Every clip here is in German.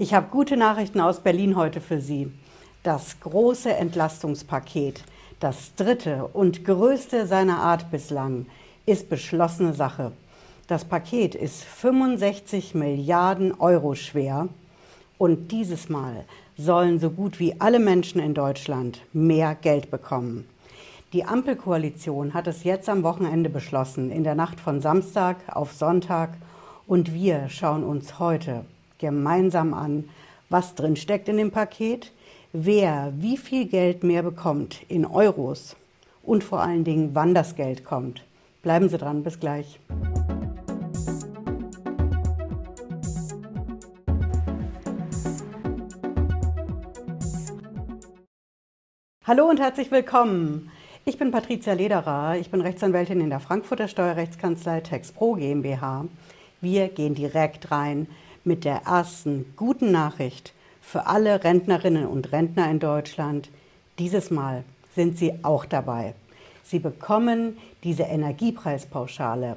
Ich habe gute Nachrichten aus Berlin heute für Sie. Das große Entlastungspaket, das dritte und größte seiner Art bislang, ist beschlossene Sache. Das Paket ist 65 Milliarden Euro schwer und dieses Mal sollen so gut wie alle Menschen in Deutschland mehr Geld bekommen. Die Ampelkoalition hat es jetzt am Wochenende beschlossen, in der Nacht von Samstag auf Sonntag. Und wir schauen uns heute gemeinsam an, was drin steckt in dem Paket, wer wie viel Geld mehr bekommt in Euros und vor allen Dingen, wann das Geld kommt. Bleiben Sie dran, bis gleich. Hallo und herzlich willkommen. Ich bin Patricia Lederer, ich bin Rechtsanwältin in der Frankfurter Steuerrechtskanzlei TexPro GmbH. Wir gehen direkt rein mit der ersten guten Nachricht für alle Rentnerinnen und Rentner in Deutschland. Dieses Mal sind Sie auch dabei. Sie bekommen diese Energiepreispauschale,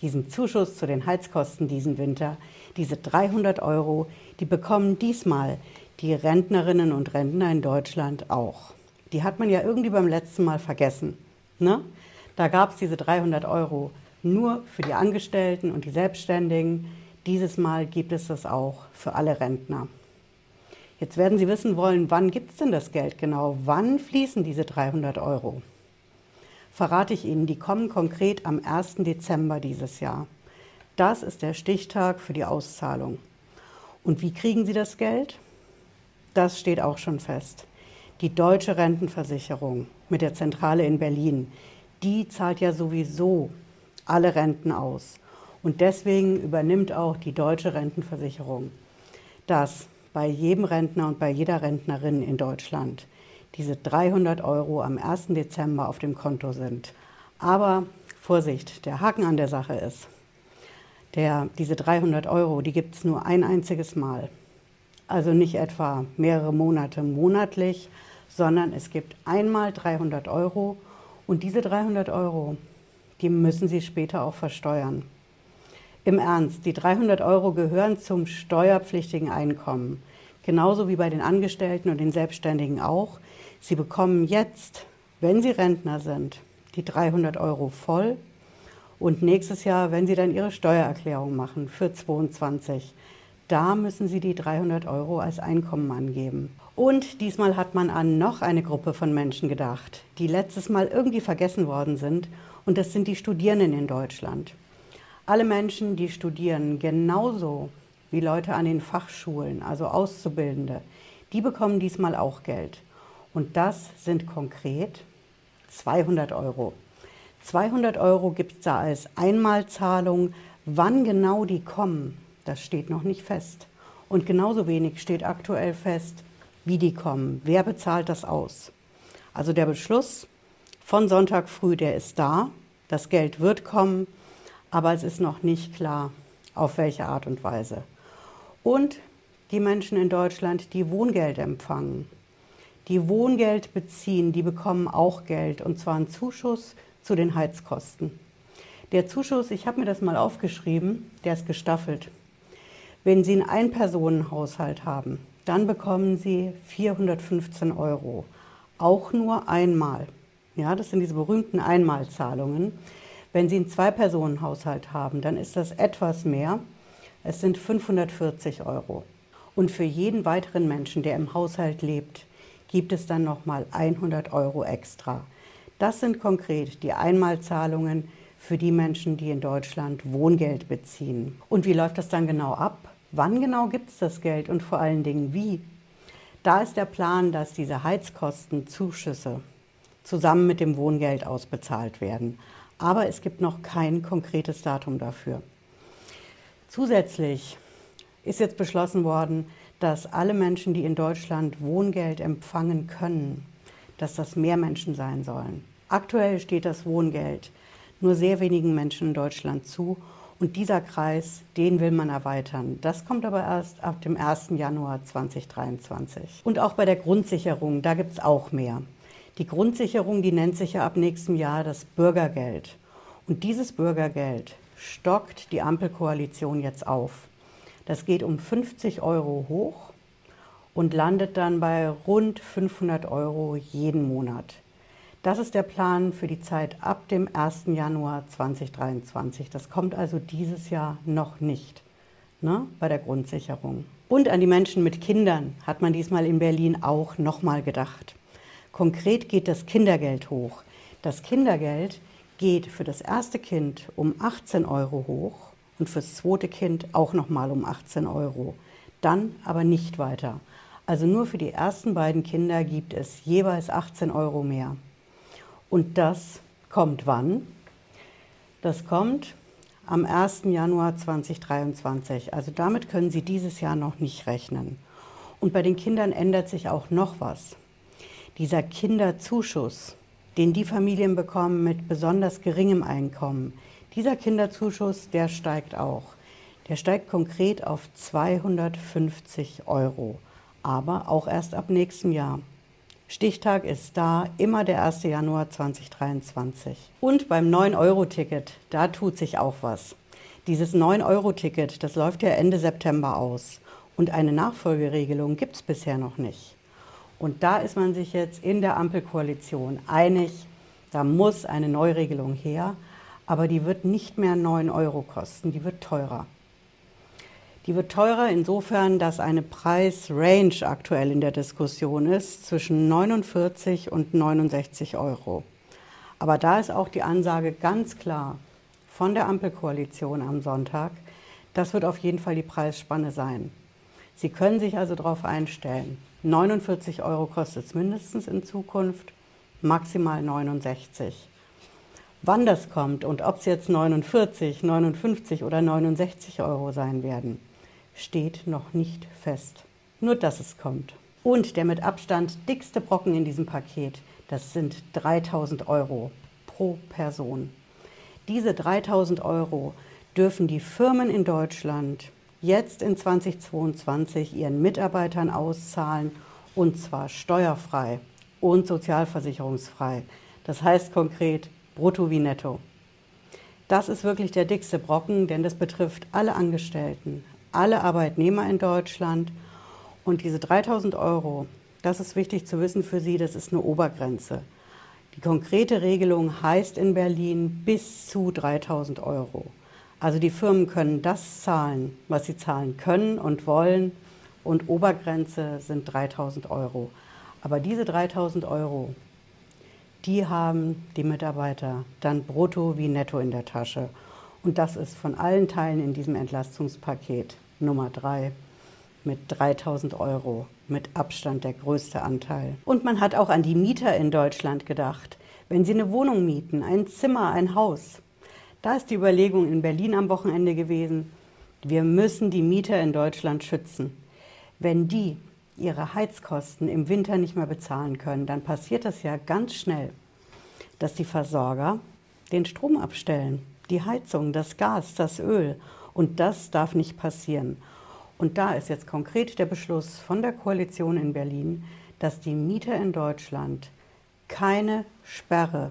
diesen Zuschuss zu den Heizkosten diesen Winter, diese 300 Euro, die bekommen diesmal die Rentnerinnen und Rentner in Deutschland auch. Die hat man ja irgendwie beim letzten Mal vergessen. Ne? Da gab es diese 300 Euro nur für die Angestellten und die Selbstständigen. Dieses Mal gibt es das auch für alle Rentner. Jetzt werden Sie wissen wollen, wann gibt es denn das Geld genau? Wann fließen diese 300 Euro? Verrate ich Ihnen, die kommen konkret am 1. Dezember dieses Jahr. Das ist der Stichtag für die Auszahlung. Und wie kriegen Sie das Geld? Das steht auch schon fest. Die deutsche Rentenversicherung mit der Zentrale in Berlin, die zahlt ja sowieso alle Renten aus. Und deswegen übernimmt auch die deutsche Rentenversicherung, dass bei jedem Rentner und bei jeder Rentnerin in Deutschland diese 300 Euro am 1. Dezember auf dem Konto sind. Aber Vorsicht, der Haken an der Sache ist, der, diese 300 Euro, die gibt es nur ein einziges Mal. Also nicht etwa mehrere Monate monatlich, sondern es gibt einmal 300 Euro und diese 300 Euro, die müssen Sie später auch versteuern. Im Ernst, die 300 Euro gehören zum steuerpflichtigen Einkommen, genauso wie bei den Angestellten und den Selbstständigen auch. Sie bekommen jetzt, wenn Sie Rentner sind, die 300 Euro voll und nächstes Jahr, wenn Sie dann Ihre Steuererklärung machen für 22, da müssen Sie die 300 Euro als Einkommen angeben. Und diesmal hat man an noch eine Gruppe von Menschen gedacht, die letztes Mal irgendwie vergessen worden sind, und das sind die Studierenden in Deutschland. Alle Menschen, die studieren, genauso wie Leute an den Fachschulen, also Auszubildende, die bekommen diesmal auch Geld. Und das sind konkret 200 Euro. 200 Euro gibt es da als Einmalzahlung. Wann genau die kommen, das steht noch nicht fest. Und genauso wenig steht aktuell fest, wie die kommen. Wer bezahlt das aus? Also der Beschluss von Sonntag früh, der ist da. Das Geld wird kommen aber es ist noch nicht klar, auf welche Art und Weise. Und die Menschen in Deutschland, die Wohngeld empfangen, die Wohngeld beziehen, die bekommen auch Geld, und zwar einen Zuschuss zu den Heizkosten. Der Zuschuss, ich habe mir das mal aufgeschrieben, der ist gestaffelt. Wenn Sie einen Ein-Personen-Haushalt haben, dann bekommen Sie 415 Euro. Auch nur einmal. Ja, das sind diese berühmten Einmalzahlungen. Wenn Sie einen Zwei-Personen-Haushalt haben, dann ist das etwas mehr. Es sind 540 Euro. Und für jeden weiteren Menschen, der im Haushalt lebt, gibt es dann nochmal 100 Euro extra. Das sind konkret die Einmalzahlungen für die Menschen, die in Deutschland Wohngeld beziehen. Und wie läuft das dann genau ab? Wann genau gibt es das Geld und vor allen Dingen wie? Da ist der Plan, dass diese Heizkostenzuschüsse zusammen mit dem Wohngeld ausbezahlt werden aber es gibt noch kein konkretes Datum dafür. Zusätzlich ist jetzt beschlossen worden, dass alle Menschen, die in Deutschland Wohngeld empfangen können, dass das mehr Menschen sein sollen. Aktuell steht das Wohngeld nur sehr wenigen Menschen in Deutschland zu und dieser Kreis, den will man erweitern. Das kommt aber erst ab dem 1. Januar 2023. Und auch bei der Grundsicherung, da gibt es auch mehr. Die Grundsicherung, die nennt sich ja ab nächstem Jahr das Bürgergeld. Und dieses Bürgergeld stockt die Ampelkoalition jetzt auf. Das geht um 50 Euro hoch und landet dann bei rund 500 Euro jeden Monat. Das ist der Plan für die Zeit ab dem 1. Januar 2023. Das kommt also dieses Jahr noch nicht ne, bei der Grundsicherung. Und an die Menschen mit Kindern hat man diesmal in Berlin auch nochmal gedacht. Konkret geht das Kindergeld hoch. Das Kindergeld geht für das erste Kind um 18 Euro hoch und fürs zweite Kind auch nochmal um 18 Euro. Dann aber nicht weiter. Also nur für die ersten beiden Kinder gibt es jeweils 18 Euro mehr. Und das kommt wann? Das kommt am 1. Januar 2023. Also damit können Sie dieses Jahr noch nicht rechnen. Und bei den Kindern ändert sich auch noch was. Dieser Kinderzuschuss, den die Familien bekommen mit besonders geringem Einkommen, dieser Kinderzuschuss, der steigt auch. Der steigt konkret auf 250 Euro, aber auch erst ab nächstem Jahr. Stichtag ist da, immer der 1. Januar 2023. Und beim 9-Euro-Ticket, da tut sich auch was. Dieses 9-Euro-Ticket, das läuft ja Ende September aus. Und eine Nachfolgeregelung gibt es bisher noch nicht. Und da ist man sich jetzt in der Ampelkoalition einig, da muss eine Neuregelung her, aber die wird nicht mehr 9 Euro kosten, die wird teurer. Die wird teurer insofern, dass eine Preisrange aktuell in der Diskussion ist zwischen 49 und 69 Euro. Aber da ist auch die Ansage ganz klar von der Ampelkoalition am Sonntag, das wird auf jeden Fall die Preisspanne sein. Sie können sich also darauf einstellen. 49 Euro kostet es mindestens in Zukunft, maximal 69. Wann das kommt und ob es jetzt 49, 59 oder 69 Euro sein werden, steht noch nicht fest. Nur dass es kommt. Und der mit Abstand dickste Brocken in diesem Paket, das sind 3000 Euro pro Person. Diese 3000 Euro dürfen die Firmen in Deutschland jetzt in 2022 ihren Mitarbeitern auszahlen und zwar steuerfrei und sozialversicherungsfrei. Das heißt konkret brutto wie netto. Das ist wirklich der dickste Brocken, denn das betrifft alle Angestellten, alle Arbeitnehmer in Deutschland. Und diese 3000 Euro, das ist wichtig zu wissen für Sie, das ist eine Obergrenze. Die konkrete Regelung heißt in Berlin bis zu 3000 Euro. Also die Firmen können das zahlen, was sie zahlen können und wollen. Und Obergrenze sind 3000 Euro. Aber diese 3000 Euro, die haben die Mitarbeiter dann brutto wie netto in der Tasche. Und das ist von allen Teilen in diesem Entlastungspaket Nummer drei mit 3000 Euro, mit Abstand der größte Anteil. Und man hat auch an die Mieter in Deutschland gedacht. Wenn sie eine Wohnung mieten, ein Zimmer, ein Haus, da ist die Überlegung in Berlin am Wochenende gewesen, wir müssen die Mieter in Deutschland schützen. Wenn die ihre Heizkosten im Winter nicht mehr bezahlen können, dann passiert das ja ganz schnell, dass die Versorger den Strom abstellen, die Heizung, das Gas, das Öl und das darf nicht passieren. Und da ist jetzt konkret der Beschluss von der Koalition in Berlin, dass die Mieter in Deutschland keine Sperre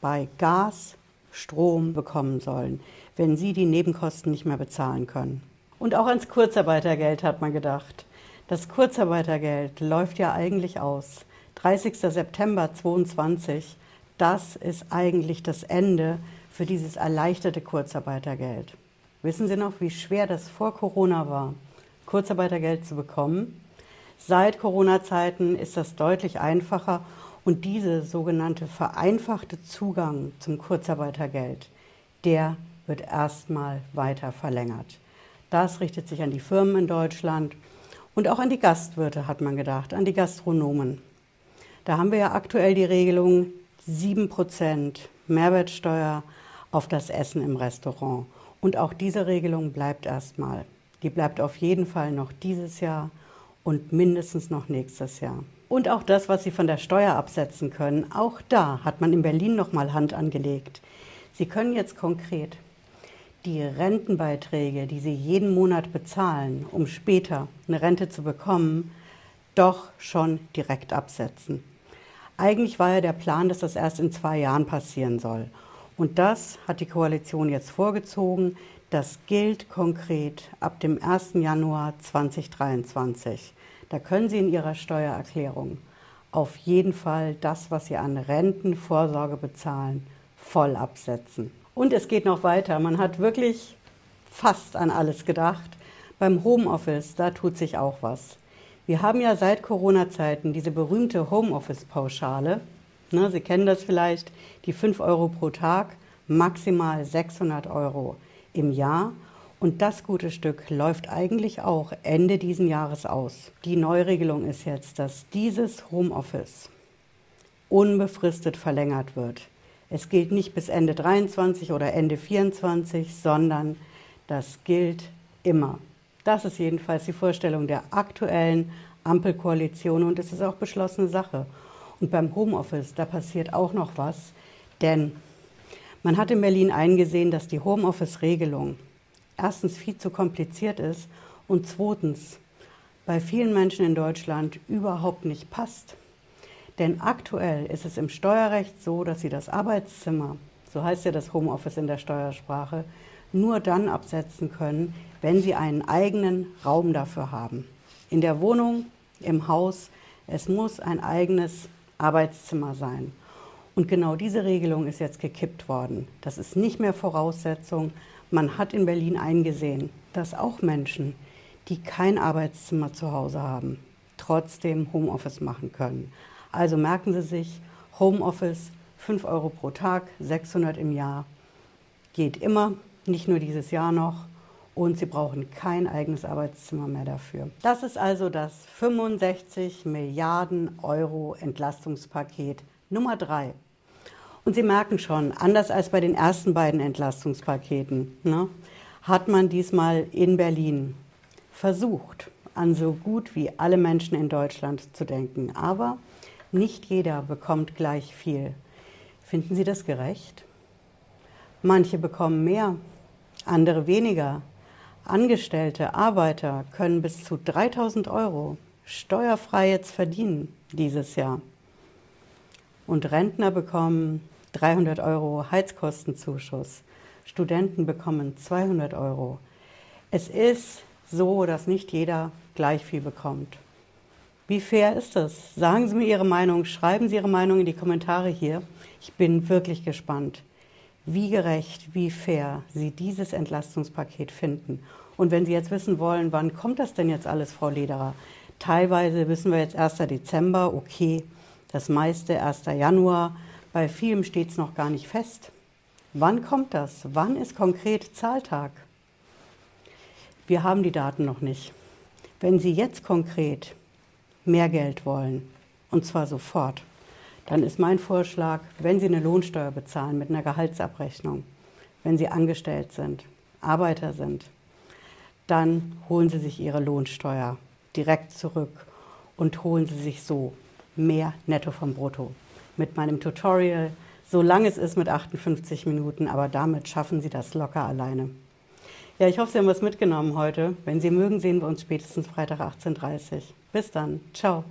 bei Gas, Strom bekommen sollen, wenn sie die Nebenkosten nicht mehr bezahlen können. Und auch ans Kurzarbeitergeld hat man gedacht. Das Kurzarbeitergeld läuft ja eigentlich aus. 30. September 2022, das ist eigentlich das Ende für dieses erleichterte Kurzarbeitergeld. Wissen Sie noch, wie schwer das vor Corona war, Kurzarbeitergeld zu bekommen? Seit Corona-Zeiten ist das deutlich einfacher und dieser sogenannte vereinfachte Zugang zum Kurzarbeitergeld, der wird erstmal weiter verlängert. Das richtet sich an die Firmen in Deutschland und auch an die Gastwirte, hat man gedacht, an die Gastronomen. Da haben wir ja aktuell die Regelung 7% Mehrwertsteuer auf das Essen im Restaurant. Und auch diese Regelung bleibt erstmal. Die bleibt auf jeden Fall noch dieses Jahr und mindestens noch nächstes Jahr. Und auch das, was Sie von der Steuer absetzen können, auch da hat man in Berlin noch mal Hand angelegt. Sie können jetzt konkret die Rentenbeiträge, die Sie jeden Monat bezahlen, um später eine Rente zu bekommen, doch schon direkt absetzen. Eigentlich war ja der Plan, dass das erst in zwei Jahren passieren soll. Und das hat die Koalition jetzt vorgezogen, Das gilt konkret ab dem 1. Januar 2023. Da können Sie in Ihrer Steuererklärung auf jeden Fall das, was Sie an Rentenvorsorge bezahlen, voll absetzen. Und es geht noch weiter. Man hat wirklich fast an alles gedacht. Beim Homeoffice, da tut sich auch was. Wir haben ja seit Corona-Zeiten diese berühmte Homeoffice-Pauschale. Ne, Sie kennen das vielleicht, die 5 Euro pro Tag, maximal 600 Euro im Jahr. Und das gute Stück läuft eigentlich auch Ende diesen Jahres aus. Die Neuregelung ist jetzt, dass dieses Homeoffice unbefristet verlängert wird. Es gilt nicht bis Ende 23 oder Ende 24, sondern das gilt immer. Das ist jedenfalls die Vorstellung der aktuellen Ampelkoalition und es ist auch beschlossene Sache. Und beim Homeoffice, da passiert auch noch was, denn man hat in Berlin eingesehen, dass die Homeoffice-Regelung erstens viel zu kompliziert ist und zweitens bei vielen Menschen in Deutschland überhaupt nicht passt. Denn aktuell ist es im Steuerrecht so, dass Sie das Arbeitszimmer, so heißt ja das Homeoffice in der Steuersprache, nur dann absetzen können, wenn Sie einen eigenen Raum dafür haben. In der Wohnung, im Haus, es muss ein eigenes Arbeitszimmer sein. Und genau diese Regelung ist jetzt gekippt worden. Das ist nicht mehr Voraussetzung. Man hat in Berlin eingesehen, dass auch Menschen, die kein Arbeitszimmer zu Hause haben, trotzdem Homeoffice machen können. Also merken Sie sich, Homeoffice 5 Euro pro Tag, 600 im Jahr, geht immer, nicht nur dieses Jahr noch. Und Sie brauchen kein eigenes Arbeitszimmer mehr dafür. Das ist also das 65 Milliarden Euro Entlastungspaket Nummer 3. Und Sie merken schon, anders als bei den ersten beiden Entlastungspaketen, ne, hat man diesmal in Berlin versucht, an so gut wie alle Menschen in Deutschland zu denken. Aber nicht jeder bekommt gleich viel. Finden Sie das gerecht? Manche bekommen mehr, andere weniger. Angestellte, Arbeiter können bis zu 3000 Euro steuerfrei jetzt verdienen dieses Jahr. Und Rentner bekommen 300 Euro Heizkostenzuschuss. Studenten bekommen 200 Euro. Es ist so, dass nicht jeder gleich viel bekommt. Wie fair ist das? Sagen Sie mir Ihre Meinung, schreiben Sie Ihre Meinung in die Kommentare hier. Ich bin wirklich gespannt, wie gerecht, wie fair Sie dieses Entlastungspaket finden. Und wenn Sie jetzt wissen wollen, wann kommt das denn jetzt alles, Frau Lederer? Teilweise wissen wir jetzt 1. Dezember, okay, das meiste 1. Januar. Bei vielem steht es noch gar nicht fest. Wann kommt das? Wann ist konkret Zahltag? Wir haben die Daten noch nicht. Wenn Sie jetzt konkret mehr Geld wollen, und zwar sofort, dann ist mein Vorschlag, wenn Sie eine Lohnsteuer bezahlen mit einer Gehaltsabrechnung, wenn Sie angestellt sind, Arbeiter sind, dann holen Sie sich Ihre Lohnsteuer direkt zurück und holen Sie sich so mehr Netto vom Brutto. Mit meinem Tutorial, so lang es ist mit 58 Minuten, aber damit schaffen Sie das locker alleine. Ja, ich hoffe, Sie haben was mitgenommen heute. Wenn Sie mögen, sehen wir uns spätestens Freitag 18.30 Uhr. Bis dann. Ciao.